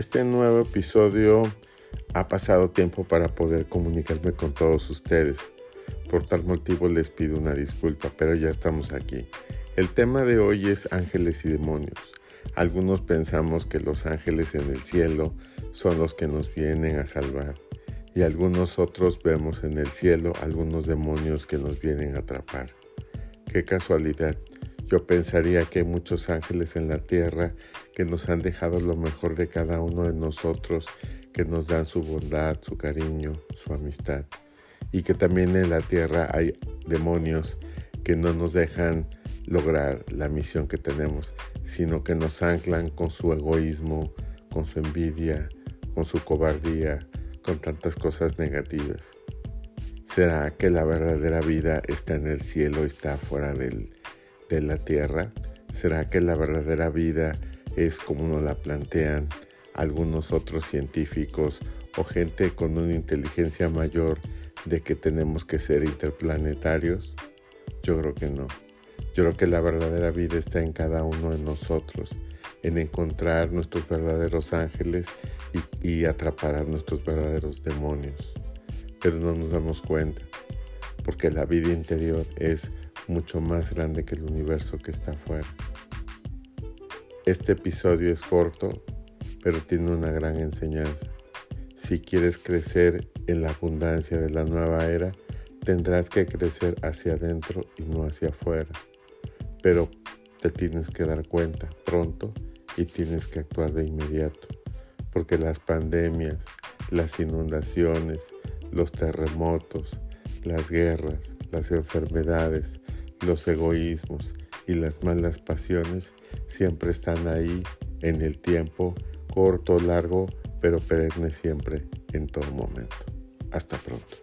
Este nuevo episodio ha pasado tiempo para poder comunicarme con todos ustedes. Por tal motivo les pido una disculpa, pero ya estamos aquí. El tema de hoy es ángeles y demonios. Algunos pensamos que los ángeles en el cielo son los que nos vienen a salvar y algunos otros vemos en el cielo algunos demonios que nos vienen a atrapar. Qué casualidad. Yo pensaría que hay muchos ángeles en la tierra que nos han dejado lo mejor de cada uno de nosotros, que nos dan su bondad, su cariño, su amistad. Y que también en la tierra hay demonios que no nos dejan lograr la misión que tenemos, sino que nos anclan con su egoísmo, con su envidia, con su cobardía, con tantas cosas negativas. ¿Será que la verdadera vida está en el cielo, está fuera del, de la tierra? ¿Será que la verdadera vida es como nos la plantean algunos otros científicos o gente con una inteligencia mayor de que tenemos que ser interplanetarios? Yo creo que no. Yo creo que la verdadera vida está en cada uno de nosotros, en encontrar nuestros verdaderos ángeles y, y atrapar a nuestros verdaderos demonios. Pero no nos damos cuenta, porque la vida interior es mucho más grande que el universo que está afuera. Este episodio es corto, pero tiene una gran enseñanza. Si quieres crecer en la abundancia de la nueva era, tendrás que crecer hacia adentro y no hacia afuera. Pero te tienes que dar cuenta pronto y tienes que actuar de inmediato, porque las pandemias, las inundaciones, los terremotos, las guerras, las enfermedades, los egoísmos y las malas pasiones siempre están ahí en el tiempo, corto, largo, pero perenne siempre, en todo momento. Hasta pronto.